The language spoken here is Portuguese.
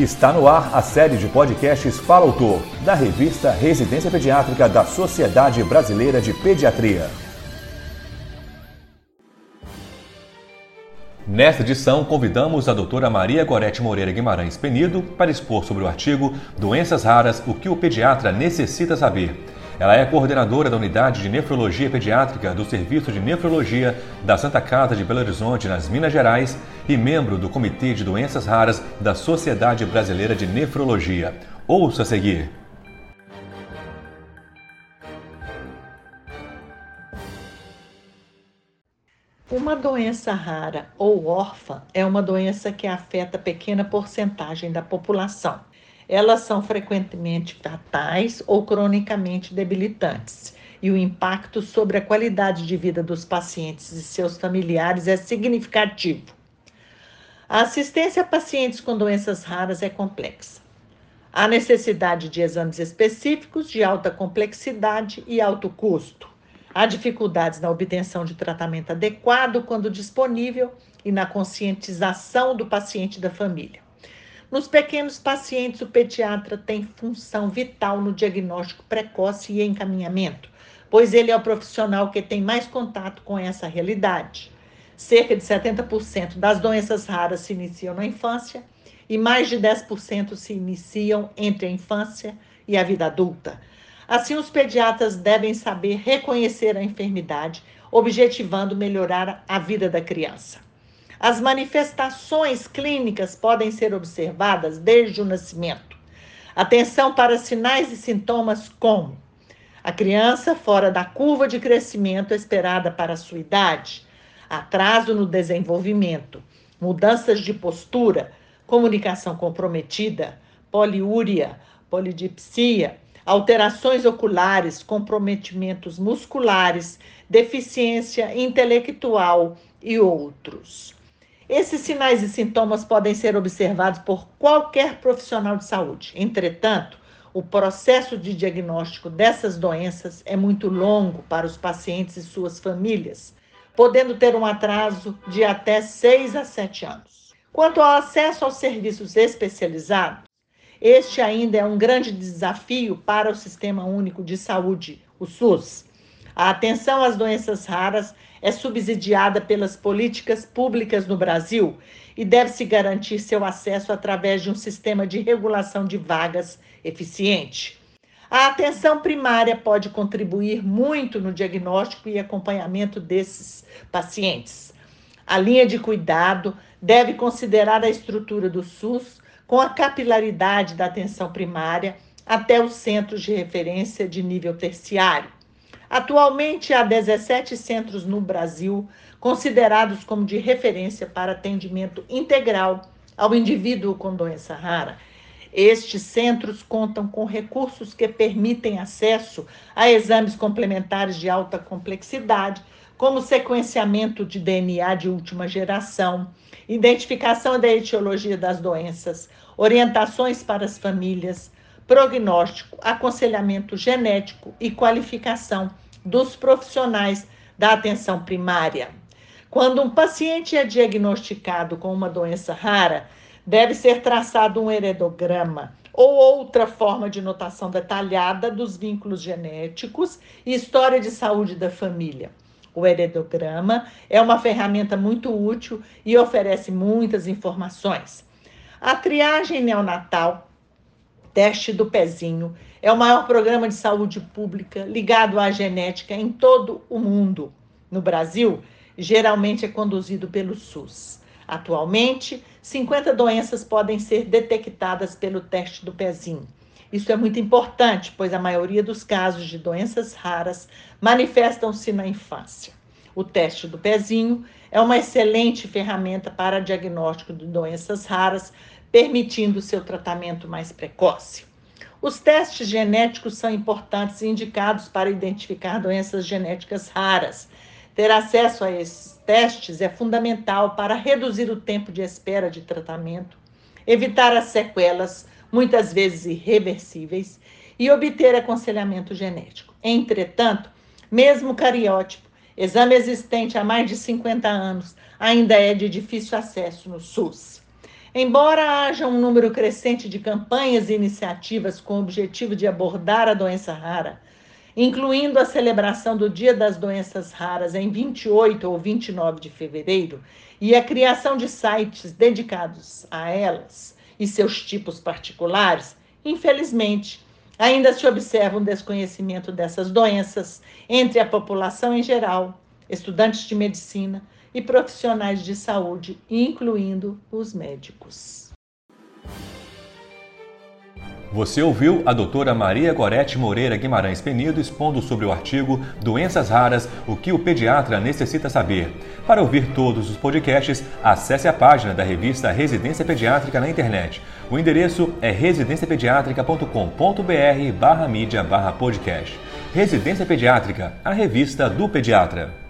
Está no ar a série de podcasts Fala Autor, da revista Residência Pediátrica da Sociedade Brasileira de Pediatria. Nesta edição, convidamos a doutora Maria Gorete Moreira Guimarães Penido para expor sobre o artigo Doenças Raras, o que o pediatra necessita saber ela é coordenadora da Unidade de Nefrologia Pediátrica do Serviço de Nefrologia da Santa Casa de Belo Horizonte, nas Minas Gerais, e membro do Comitê de Doenças Raras da Sociedade Brasileira de Nefrologia. Ouça a seguir. Uma doença rara ou órfã é uma doença que afeta pequena porcentagem da população elas são frequentemente fatais ou cronicamente debilitantes, e o impacto sobre a qualidade de vida dos pacientes e seus familiares é significativo. A assistência a pacientes com doenças raras é complexa. Há necessidade de exames específicos de alta complexidade e alto custo. Há dificuldades na obtenção de tratamento adequado quando disponível e na conscientização do paciente e da família. Nos pequenos pacientes, o pediatra tem função vital no diagnóstico precoce e encaminhamento, pois ele é o profissional que tem mais contato com essa realidade. Cerca de 70% das doenças raras se iniciam na infância e mais de 10% se iniciam entre a infância e a vida adulta. Assim, os pediatras devem saber reconhecer a enfermidade, objetivando melhorar a vida da criança. As manifestações clínicas podem ser observadas desde o nascimento. Atenção para sinais e sintomas como a criança fora da curva de crescimento esperada para a sua idade, atraso no desenvolvimento, mudanças de postura, comunicação comprometida, poliúria, polidipsia, alterações oculares, comprometimentos musculares, deficiência intelectual e outros. Esses sinais e sintomas podem ser observados por qualquer profissional de saúde. Entretanto, o processo de diagnóstico dessas doenças é muito longo para os pacientes e suas famílias, podendo ter um atraso de até 6 a 7 anos. Quanto ao acesso aos serviços especializados, este ainda é um grande desafio para o Sistema Único de Saúde, o SUS. A atenção às doenças raras é subsidiada pelas políticas públicas no Brasil e deve-se garantir seu acesso através de um sistema de regulação de vagas eficiente. A atenção primária pode contribuir muito no diagnóstico e acompanhamento desses pacientes. A linha de cuidado deve considerar a estrutura do SUS com a capilaridade da atenção primária até os centros de referência de nível terciário Atualmente, há 17 centros no Brasil considerados como de referência para atendimento integral ao indivíduo com doença rara. Estes centros contam com recursos que permitem acesso a exames complementares de alta complexidade, como sequenciamento de DNA de última geração, identificação da etiologia das doenças, orientações para as famílias, prognóstico, aconselhamento genético e qualificação dos profissionais da atenção primária. Quando um paciente é diagnosticado com uma doença rara, deve ser traçado um heredograma ou outra forma de notação detalhada dos vínculos genéticos e história de saúde da família. O heredograma é uma ferramenta muito útil e oferece muitas informações. A triagem neonatal Teste do Pezinho é o maior programa de saúde pública ligado à genética em todo o mundo. No Brasil, geralmente é conduzido pelo SUS. Atualmente, 50 doenças podem ser detectadas pelo teste do pezinho. Isso é muito importante, pois a maioria dos casos de doenças raras manifestam-se na infância. O teste do pezinho é uma excelente ferramenta para diagnóstico de doenças raras, permitindo seu tratamento mais precoce. Os testes genéticos são importantes e indicados para identificar doenças genéticas raras. Ter acesso a esses testes é fundamental para reduzir o tempo de espera de tratamento, evitar as sequelas, muitas vezes irreversíveis, e obter aconselhamento genético. Entretanto, mesmo cariótipo, exame existente há mais de 50 anos, ainda é de difícil acesso no SUS. Embora haja um número crescente de campanhas e iniciativas com o objetivo de abordar a doença rara, incluindo a celebração do Dia das Doenças Raras em 28 ou 29 de fevereiro e a criação de sites dedicados a elas e seus tipos particulares, infelizmente, ainda se observa um desconhecimento dessas doenças entre a população em geral, estudantes de medicina e profissionais de saúde, incluindo os médicos. Você ouviu a doutora Maria Gorete Moreira Guimarães Penido expondo sobre o artigo Doenças Raras, o que o pediatra necessita saber. Para ouvir todos os podcasts, acesse a página da revista Residência Pediátrica na internet. O endereço é residenciapediatrica.com.br barra mídia barra podcast. Residência Pediátrica, a revista do pediatra.